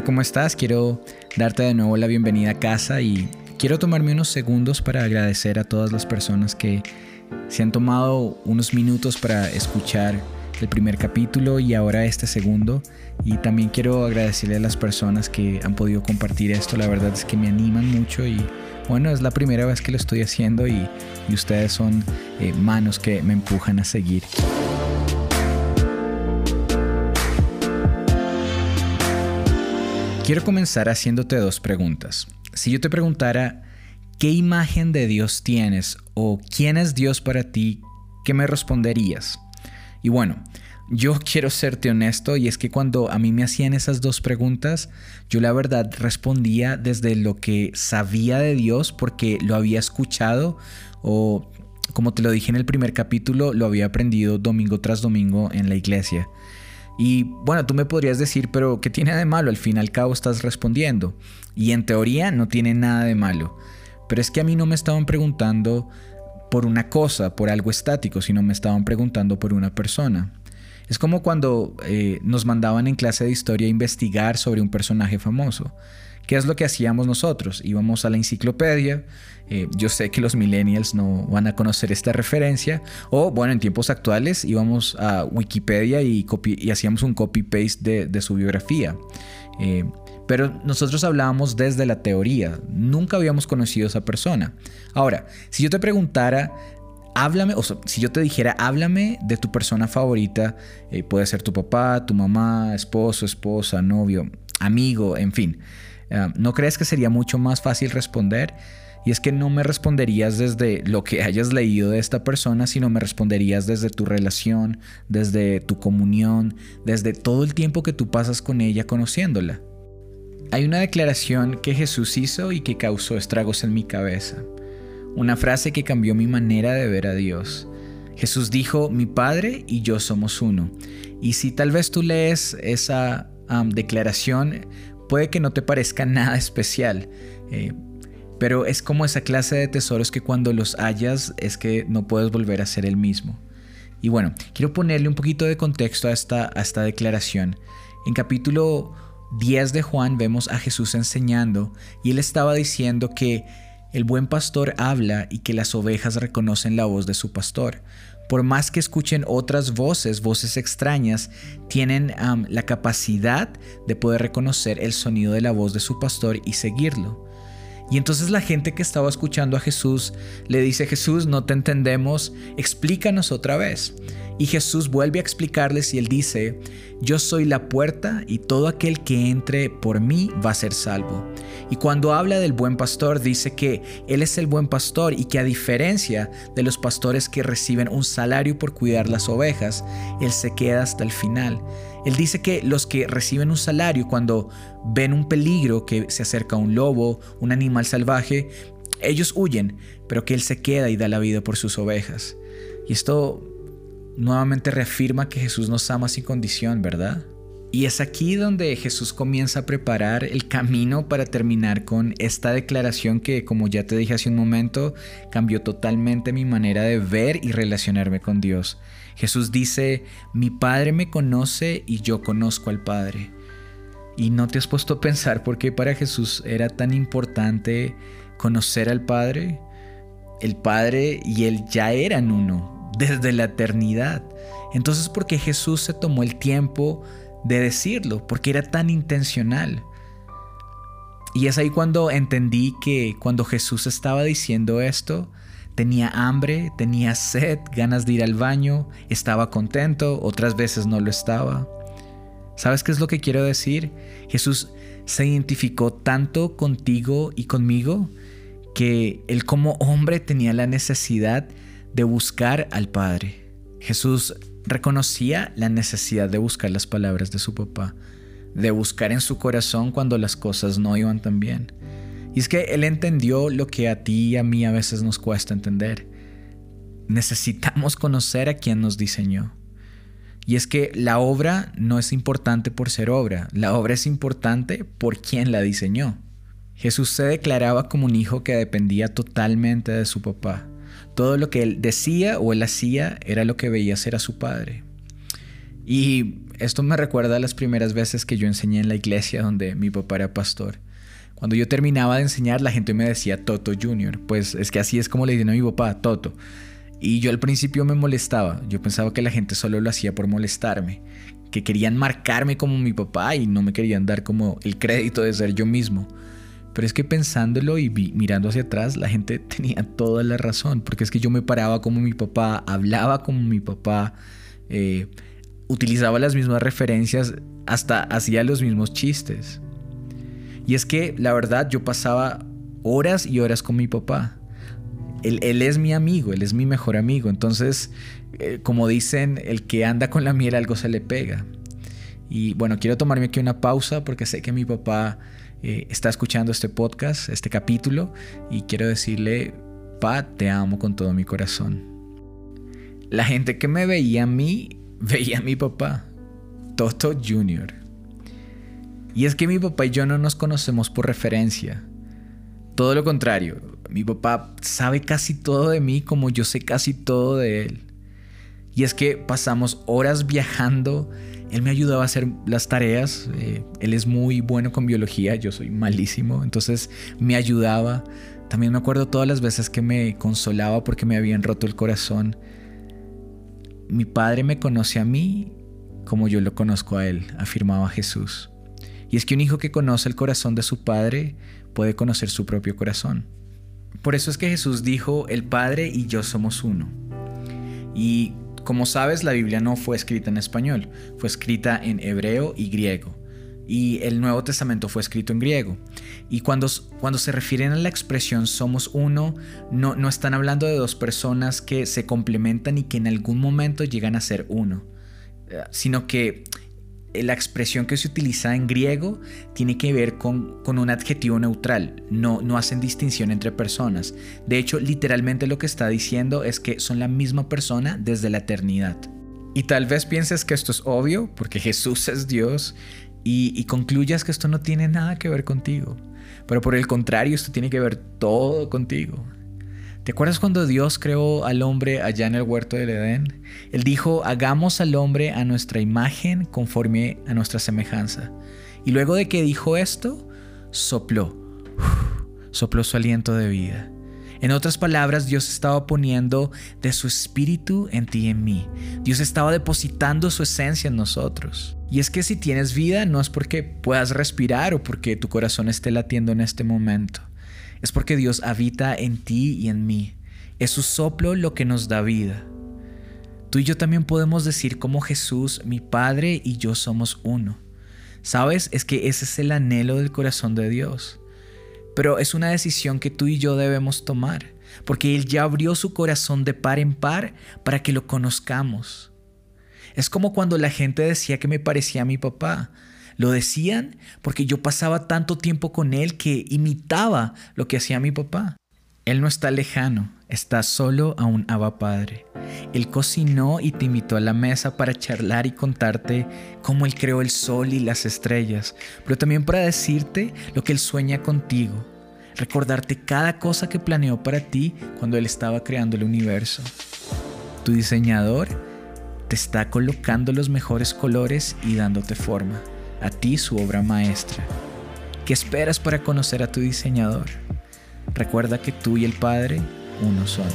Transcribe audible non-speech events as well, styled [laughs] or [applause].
Hola, ¿cómo estás? Quiero darte de nuevo la bienvenida a casa y quiero tomarme unos segundos para agradecer a todas las personas que se han tomado unos minutos para escuchar el primer capítulo y ahora este segundo. Y también quiero agradecerle a las personas que han podido compartir esto. La verdad es que me animan mucho y bueno, es la primera vez que lo estoy haciendo y, ustedes son eh, manos que me empujan a seguir. Quiero comenzar haciéndote dos preguntas. Si yo te preguntara, ¿qué imagen de Dios tienes o quién es Dios para ti? ¿Qué me responderías? Y bueno, yo [laughs] quiero serte honesto y es que cuando a mí me hacían esas dos preguntas, yo la verdad respondía desde lo que sabía de Dios porque lo había escuchado o como te lo dije en el primer capítulo, lo había aprendido domingo tras domingo en la iglesia. Y bueno, tú me podrías decir, pero ¿qué tiene de malo? Al fin y al cabo estás respondiendo. Y en teoría no tiene nada de malo. Pero es que a mí no me estaban preguntando por una cosa, por algo estático, sino me estaban preguntando por una persona. Es como cuando eh, nos mandaban en clase de historia a investigar sobre un personaje famoso. ¿Qué es lo que hacíamos nosotros? Íbamos a la enciclopedia, eh, yo sé que los millennials no van a conocer esta referencia, o bueno, en tiempos actuales íbamos a Wikipedia y, hacíamos un copy-paste de, su biografía. Eh, pero nosotros hablábamos desde la teoría, nunca habíamos conocido a esa persona. Ahora, si yo te preguntara, háblame, o si yo te dijera, háblame de tu persona favorita, eh, puede ser tu papá, tu mamá, esposo, esposa, novio, amigo, en fin. ¿No crees que sería mucho más fácil responder? Y es que no me responderías desde lo que hayas leído de esta persona, sino me responderías desde tu relación, desde tu comunión, desde todo el tiempo que tú pasas con ella conociéndola. Hay una declaración que Jesús hizo y que causó estragos en mi cabeza. Una frase que cambió mi manera de ver a Dios. Jesús dijo, mi Padre y yo somos uno. Y si tal vez tú lees esa declaración, puede que no te parezca nada especial. Eh, pero es como esa clase de tesoros que cuando los hallas es que no puedes volver a ser el mismo. Y bueno, quiero ponerle un poquito de contexto a esta, a esta declaración. En capítulo 10 de Juan vemos a Jesús enseñando y él estaba diciendo que el buen pastor habla y que las ovejas reconocen la voz de su pastor. Por más que escuchen otras voces, voces extrañas, tienen la capacidad de poder reconocer el sonido de la voz de su pastor y seguirlo. Y entonces la gente que estaba escuchando a Jesús le dice, Jesús, no te entendemos, explícanos otra vez. Y Jesús vuelve a explicarles y él dice, yo soy la puerta y todo aquel que entre por mí va a ser salvo. Y cuando habla del buen pastor dice que él es el buen pastor y que a diferencia de los pastores que reciben un salario por cuidar las ovejas, él se queda hasta el final. Él dice que los que reciben un salario cuando ven un peligro, que se acerca un lobo, un animal salvaje, ellos huyen, pero que Él se queda y da la vida por sus ovejas. Y esto nuevamente reafirma que Jesús nos ama sin condición, ¿verdad? Y es aquí donde Jesús comienza a preparar el camino para terminar con esta declaración que, como ya te dije hace un momento, cambió totalmente mi manera de ver y relacionarme con Dios. Jesús dice, mi Padre me conoce y yo conozco al Padre. Y no te has puesto a pensar por qué para Jesús era tan importante conocer al Padre. El Padre y Él ya eran uno desde la eternidad. Entonces, ¿por qué Jesús se tomó el tiempo de decirlo? Porque era tan intencional. Y es ahí cuando entendí que cuando Jesús estaba diciendo esto, tenía hambre, tenía sed, ganas de ir al baño, estaba contento, otras veces no lo estaba. ¿Sabes qué es lo que quiero decir? Jesús se identificó tanto contigo y conmigo que él como hombre tenía la necesidad de buscar al Padre. Jesús reconocía la necesidad de buscar las palabras de su papá, de buscar en su corazón cuando las cosas no iban tan bien. Y es que Él entendió lo que a ti y a mí a veces nos cuesta entender. Necesitamos conocer a quien nos diseñó. Y es que la obra no es importante por ser obra, la obra es importante por quien la diseñó. Jesús se declaraba como un hijo que dependía totalmente de su papá. Todo lo que él decía o él hacía era lo que veía ser a su padre. Y esto me recuerda a las primeras veces que yo enseñé en la iglesia donde mi papá era pastor. Cuando yo terminaba de enseñar, la gente me decía Toto Junior. Pues es que así es como le dicen a mi papá, Toto. Y yo al principio me molestaba. Yo pensaba que la gente solo lo hacía por molestarme. Que querían marcarme como mi papá y no me querían dar como el crédito de ser yo mismo. Pero es que pensándolo y mirando hacia atrás, la gente [laughs] tenía toda la razón. Porque es que yo me paraba como mi papá, hablaba como mi papá, eh, utilizaba las mismas referencias, hasta hacía los mismos chistes. Y es que la verdad yo pasaba horas y horas con mi papá. Él, es mi amigo, él es mi mejor amigo. Entonces, eh, como dicen, el que anda con la miel algo se le pega. Y bueno, quiero tomarme aquí una pausa porque sé que mi papá eh, está escuchando este podcast, este capítulo, y quiero decirle, pa, te amo con todo mi corazón. La gente que me veía a mí, [laughs] veía a mi papá, Toto Jr. Y es que mi papá y yo no nos conocemos por referencia. Todo lo contrario, mi papá sabe casi todo de mí como yo sé casi todo de él. Y es que pasamos horas viajando, él me ayudaba a hacer las tareas, eh, él es muy bueno con biología, yo soy malísimo, entonces me ayudaba. También me acuerdo todas las veces que me consolaba porque me habían roto el corazón. Mi padre me conoce a mí como yo lo conozco a él, afirmaba Jesús. Y es que un hijo que conoce el corazón de su padre puede conocer su propio corazón. Por eso es que Jesús dijo, el Padre y yo somos uno. Y como sabes, la Biblia no fue escrita en español, fue escrita en hebreo y griego. Y el Nuevo Testamento fue escrito en griego. Y cuando, cuando se refieren a la expresión somos uno, no, no están hablando de dos personas que se complementan y que en algún momento llegan a ser uno, eh, sino que la expresión que se utiliza en griego tiene que ver con, un adjetivo neutral, no, no hacen distinción entre personas. De hecho, literalmente lo que está diciendo es que son la misma persona desde la eternidad. Y tal vez pienses que esto es obvio, porque Jesús es Dios, y, y concluyas que esto no tiene nada que ver contigo. Pero por el contrario, esto tiene que ver todo contigo. ¿Te cuando Dios creó al hombre allá en el huerto del Edén? Él dijo, hagamos al hombre a nuestra imagen conforme a nuestra semejanza. Y luego de que dijo esto, sopló, sopló su aliento de vida. En otras palabras, Dios estaba poniendo de su espíritu en ti y en mí. Dios estaba depositando su esencia en nosotros. Y es que si tienes vida no es porque puedas respirar o porque tu corazón esté latiendo en este momento es porque Dios habita en ti y en mí. Es su soplo lo que nos da vida. Tú y yo también podemos decir como Jesús, mi Padre y yo somos uno. ¿Sabes? Es que ese es el anhelo del corazón de Dios. Pero es una decisión que tú y yo debemos tomar, porque Él ya abrió su corazón de par en par para que lo conozcamos. Es como cuando la gente decía que me parecía a mi papá. Lo decían porque yo pasaba tanto tiempo con él que imitaba lo que hacía mi papá. Él no está lejano, está solo a un Abba Padre. Él cocinó y te invitó a la mesa para charlar y contarte cómo Él creó el sol y las estrellas, pero también para decirte lo que Él sueña contigo, recordarte cada cosa que planeó para ti cuando Él estaba creando el universo. Tu diseñador te está colocando los mejores colores y dándote forma a ti su obra maestra. ¿Qué esperas para conocer a tu diseñador? Recuerda que tú y el Padre uno son.